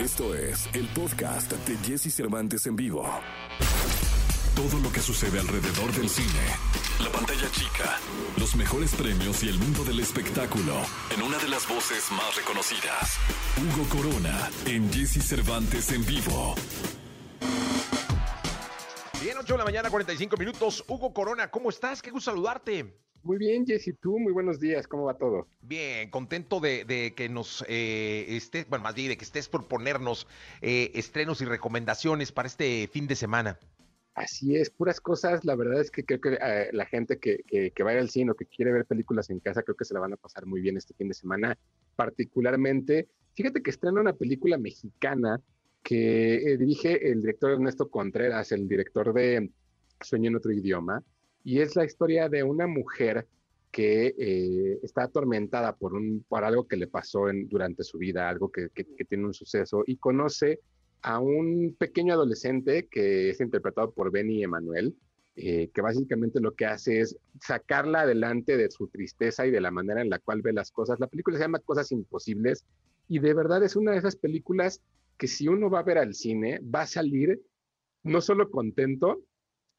Esto es el podcast de Jesse Cervantes en vivo. Todo lo que sucede alrededor del cine, la pantalla chica, los mejores premios y el mundo del espectáculo en una de las voces más reconocidas. Hugo Corona en Jesse Cervantes en vivo. Bien, 8 de la mañana, 45 minutos. Hugo Corona, ¿cómo estás? Qué gusto saludarte. Muy bien, Jessy, tú, muy buenos días, ¿cómo va todo? Bien, contento de, que nos eh, estés, bueno, más bien de que estés por ponernos eh, estrenos y recomendaciones para este fin de semana. Así es, puras cosas. La verdad es que creo que eh, la gente que, que, que, va al cine o que quiere ver películas en casa, creo que se la van a pasar muy bien este fin de semana. Particularmente, fíjate que estrena una película mexicana que eh, dirige el director Ernesto Contreras, el director de Sueño en otro idioma y es la historia de una mujer que eh, está atormentada por, un, por algo que le pasó en, durante su vida, algo que, tiene un suceso, y conoce a un pequeño adolescente que es interpretado por Benny Emanuel, eh, que básicamente lo que hace es sacarla adelante de su tristeza y de la manera en la cual ve las cosas. La película se llama Cosas Imposibles y de verdad es una de esas películas que si uno va a ver al cine, va a salir no solo contento,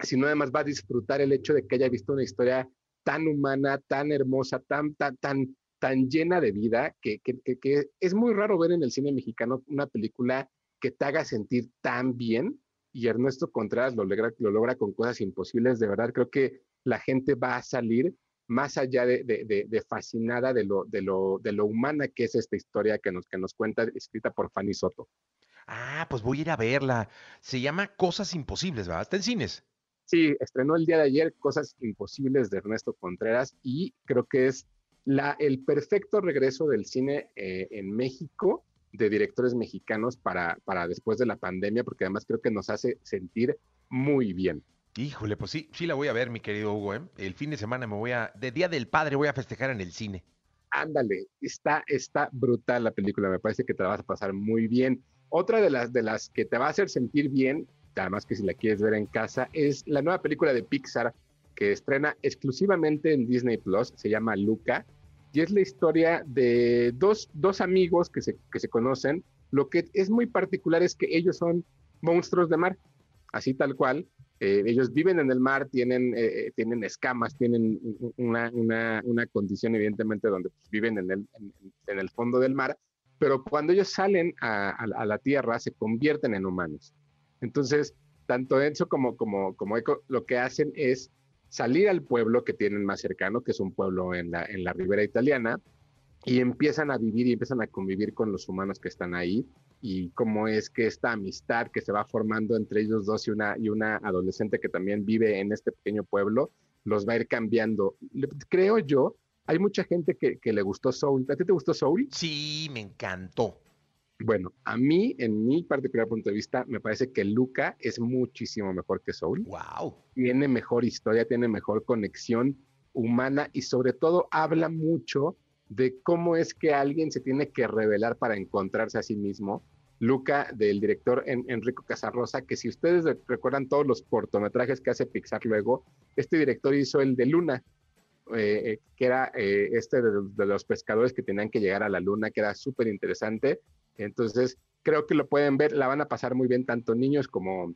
sino además va a disfrutar el hecho de que haya visto una historia tan humana, tan hermosa, tan, tan, tan, tan llena de vida, que, que, es muy raro ver en el cine mexicano una película que te haga sentir tan bien. Y Ernesto Contreras lo logra, lo logra con cosas imposibles. De verdad, creo que la gente va a salir más allá de, de, de, fascinada de lo, de, lo, de lo humana que es esta historia que nos, que nos cuenta, escrita por Fanny Soto. Ah, pues voy a ir a verla. Se llama Cosas Imposibles, ¿verdad? Está en cines. Sí, estrenó el día de ayer Cosas Imposibles de Ernesto Contreras y creo que es la, el perfecto regreso del cine eh, en México de directores mexicanos para, para después de la pandemia, porque además creo que nos hace sentir muy bien. Híjole, pues sí, sí la voy a ver, mi querido Hugo. ¿eh? El fin de semana me voy a, de Día del Padre voy a festejar en el cine. Ándale, está, está brutal la película, me parece que te la vas a pasar muy bien. Otra de las, de las que te va a hacer sentir bien además que si la quieres ver en casa, es la nueva película de Pixar que estrena exclusivamente en Disney Plus, se llama Luca, y es la historia de dos, dos amigos que se, que se conocen. Lo que es muy particular es que ellos son monstruos de mar, así tal cual. Eh, ellos viven en el mar, tienen, eh, tienen escamas, tienen una, una, una, condición evidentemente donde pues, viven en el, en, el, fondo del mar, pero cuando ellos salen a, a la tierra se convierten en humanos. Entonces, tanto Enzo como, Eco lo que hacen es salir al pueblo que tienen más cercano, que es un pueblo en la, en la ribera italiana, y empiezan a vivir y empiezan a convivir con los humanos que están ahí y cómo es que esta amistad que se va formando entre ellos dos y una, y una adolescente que también vive en este pequeño pueblo los va a ir cambiando. Creo yo, hay mucha gente que, que le gustó Soul. ¿A ti te gustó Soul? Sí, me encantó. Bueno, a mí, en mi particular punto de vista, me parece que Luca es muchísimo mejor que Soul. Wow. Tiene mejor historia, tiene mejor conexión humana y sobre todo habla mucho de cómo es que alguien se tiene que revelar para encontrarse a sí mismo. Luca, del director Enrico Casarrosa, que si ustedes recuerdan todos los cortometrajes que hace Pixar luego, este director hizo el de Luna, eh, eh, que era eh, este de, los pescadores que tenían que llegar a la luna, que era súper interesante. Entonces, creo que lo pueden ver, la van a pasar muy bien tanto niños como,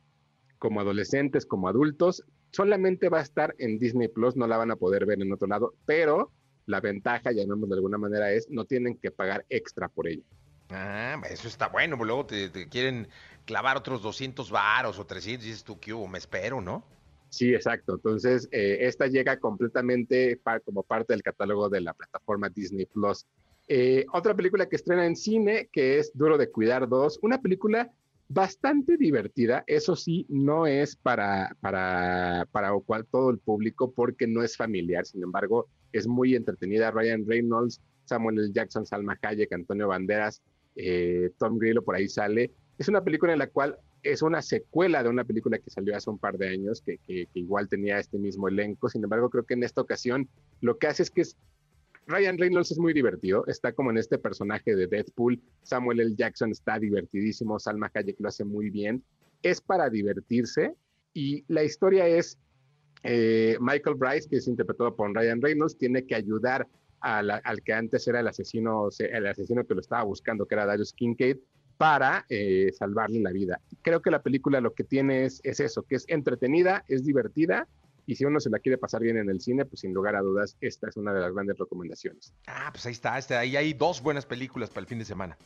como adolescentes, como adultos. Solamente va a estar en Disney Plus, no la van a poder ver en otro lado, pero la ventaja, llamémoslo de alguna manera, es no tienen que pagar extra por ello. Ah, eso está bueno, luego te, quieren clavar otros 200 varos o 300 y dices tú, ¿qué hubo? Me espero, ¿no? Sí, exacto. Entonces, eh, esta llega completamente como parte del catálogo de la plataforma Disney Plus. Eh, otra película que estrena en cine, que es Duro de Cuidar 2, una película bastante divertida, eso sí, no es para, para, para cual todo el público porque no es familiar, sin embargo, es muy entretenida. Ryan Reynolds, Samuel L. Jackson, Salma Hayek, Antonio Banderas, eh, Tom Grillo por ahí sale. Es una película en la cual es una secuela de una película que salió hace un par de años, que, que, que, igual tenía este mismo elenco. Sin embargo, creo que en esta ocasión lo que hace es que es Ryan Reynolds es muy divertido, está como en este personaje de Deadpool, Samuel L. Jackson está divertidísimo, Salma Hayek lo hace muy bien, es para divertirse y la historia es eh, Michael Bryce, que es interpretado por Ryan Reynolds, tiene que ayudar al que antes era el asesino, el asesino que lo estaba buscando, que era Darius Kincaid, para eh, salvarle la vida. Creo que la película lo que tiene es, es, eso, que es entretenida, es divertida, y si uno se la quiere pasar bien en el cine, pues sin lugar a dudas, esta es una de las grandes recomendaciones. Ah, pues ahí está, este, ahí hay dos buenas películas para el fin de semana.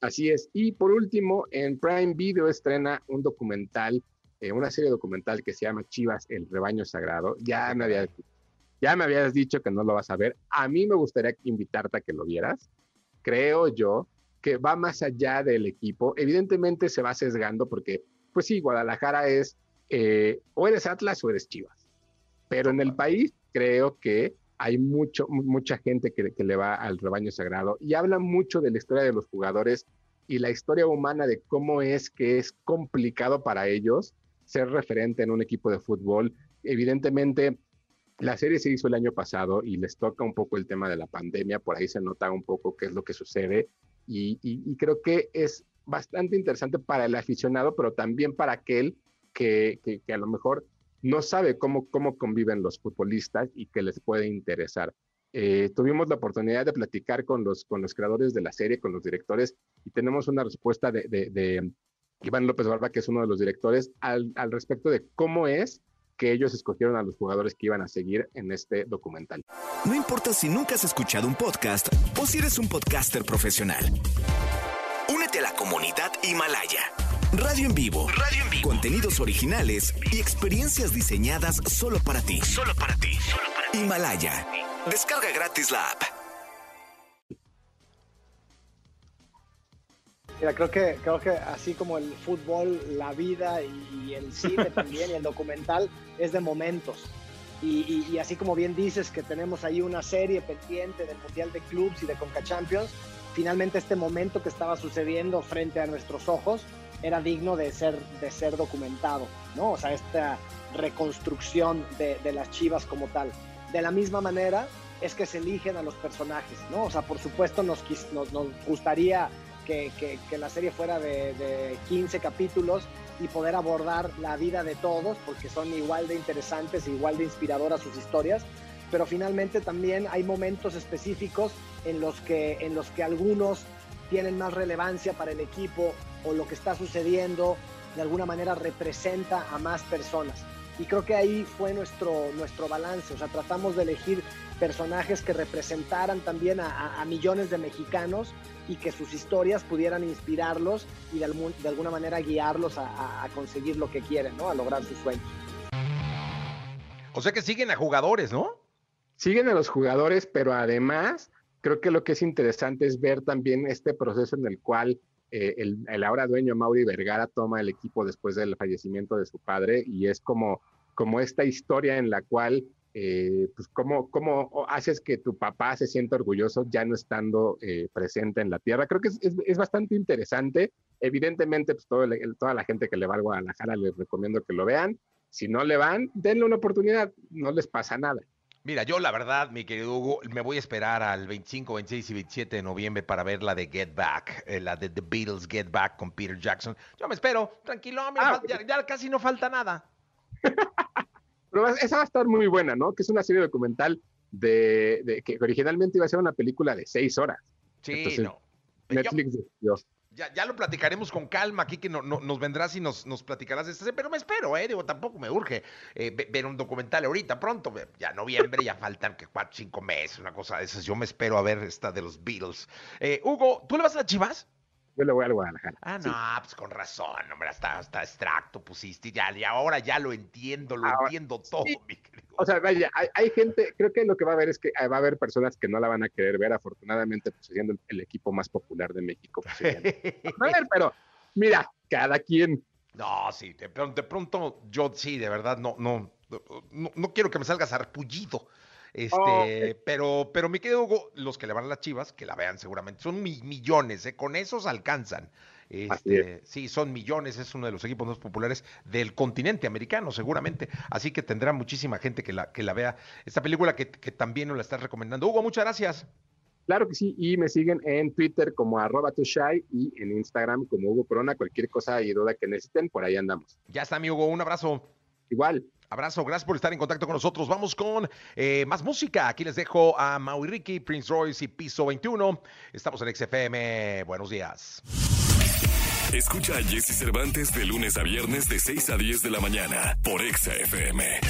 Así es. Y por último, en Prime Video estrena un documental, eh, una serie documental que se llama Chivas, el rebaño sagrado. Ya me, había, ya me habías dicho que no lo vas a ver. A mí me gustaría invitarte a que lo vieras. Creo yo que va más allá del equipo. Evidentemente se va sesgando porque, pues sí, Guadalajara es eh, o eres Atlas o eres Chivas. Pero en el país creo que hay mucho, mucha gente que, le va al rebaño sagrado y habla mucho de la historia de los jugadores y la historia humana de cómo es que es complicado para ellos ser referente en un equipo de fútbol. Evidentemente, la serie se hizo el año pasado y les toca un poco el tema de la pandemia, por ahí se nota un poco qué es lo que sucede y, creo que es bastante interesante para el aficionado, pero también para aquel que, a lo mejor no sabe cómo, cómo conviven los futbolistas y que les puede interesar. Eh, tuvimos la oportunidad de platicar con los, con los creadores de la serie, con los directores, y tenemos una respuesta de, Iván López Barba, que es uno de los directores, al, al respecto de cómo es que ellos escogieron a los jugadores que iban a seguir en este documental. No importa si nunca has escuchado un podcast o si eres un podcaster profesional. Únete a la comunidad Himalaya. Radio en vivo. Radio en vivo. Contenidos originales y experiencias diseñadas solo para ti. Solo para ti. Solo para ti. Himalaya. Descarga gratis la app. Mira, creo que, creo que así como el fútbol, la vida y, el cine también y el documental es de momentos. Y, así como bien dices que tenemos ahí una serie pendiente del Mundial de Clubs y de Conca Champions, finalmente este momento que estaba sucediendo frente a nuestros ojos era digno de ser, de ser documentado, ¿no? O sea, esta reconstrucción de, de las chivas como tal. De la misma manera es que se eligen a los personajes, ¿no? O sea, por supuesto nos, nos, nos gustaría que, la serie fuera de, 15 capítulos y poder abordar la vida de todos, porque son igual de interesantes, igual de inspiradoras sus historias, pero finalmente también hay momentos específicos en los que, en los que algunos tienen más relevancia para el equipo o lo que está sucediendo de alguna manera representa a más personas. Y creo que ahí fue nuestro, nuestro balance, o sea, tratamos de elegir personajes que representaran también a, millones de mexicanos y que sus historias pudieran inspirarlos y de, alguna manera guiarlos a, conseguir lo que quieren, ¿no? A lograr sus sueños. O sea que siguen a jugadores, ¿no? Siguen a los jugadores, pero además creo que lo que es interesante es ver también este proceso en el cual eh, el, el, ahora dueño Mauri Vergara toma el equipo después del fallecimiento de su padre y es como, como esta historia en la cual eh, pues cómo, haces que tu papá se sienta orgulloso ya no estando eh, presente en la tierra. Creo que es, es, bastante interesante. Evidentemente, pues todo toda la gente que le va a Guadalajara les recomiendo que lo vean. Si no le van, denle una oportunidad, no les pasa nada. Mira, yo la verdad, mi querido Hugo, me voy a esperar al 25, 26 y 27 de noviembre para ver la de Get Back, eh, la de The Beatles Get Back con Peter Jackson. Yo me espero, tranquilo, ah, ya, ya casi no falta nada. Pero esa va a estar muy buena, ¿no? Que es una serie documental de, que originalmente iba a ser una película de seis horas. Sí, no. Netflix Dios. Ya, ya, lo platicaremos con calma aquí, que no, nos vendrás y nos, nos platicarás de esta pero me espero, ¿eh? Digo, tampoco me urge eh, ver un documental ahorita, pronto, ya noviembre, ya faltan que cuatro, cinco meses, una cosa de esas. Yo me espero a ver esta de los Beatles. Eh, Hugo, ¿tú le vas a Chivas? Yo le voy al Guadalajara. Ah, no, pues con razón, hombre, hasta, hasta extracto pusiste, ya, y ahora ya lo entiendo, lo entiendo todo, mi querido. O sea, vaya, hay, gente, creo que lo que va a haber es que va a haber personas que no la van a querer ver, afortunadamente, pues siendo el, equipo más popular de México. Pues, a ver, pero mira, cada quien. No, sí, de, de pronto yo sí, de verdad, no, no, no, no quiero que me salgas arpullido este, pero, pero me quedo, los que le van a las chivas, que la vean seguramente, son millones, ¿eh? con esos alcanzan. Este, sí, son millones, es uno de los equipos más populares del continente americano, seguramente. Así que tendrá muchísima gente que la, que la vea. Esta película que, también nos la estás recomendando. Hugo, muchas gracias. Claro que sí, y me siguen en Twitter como arroba tushai y en Instagram como Hugo Corona. Cualquier cosa y duda que necesiten, por ahí andamos. Ya está, mi Hugo, un abrazo. Igual. Abrazo, gracias por estar en contacto con nosotros. Vamos con eh, más música. Aquí les dejo a Maui Ricky, Prince Royce y Piso 21. Estamos en XFM. Buenos días. Escucha a Jesse Cervantes de lunes a viernes de 6 a 10 de la mañana por Exa FM.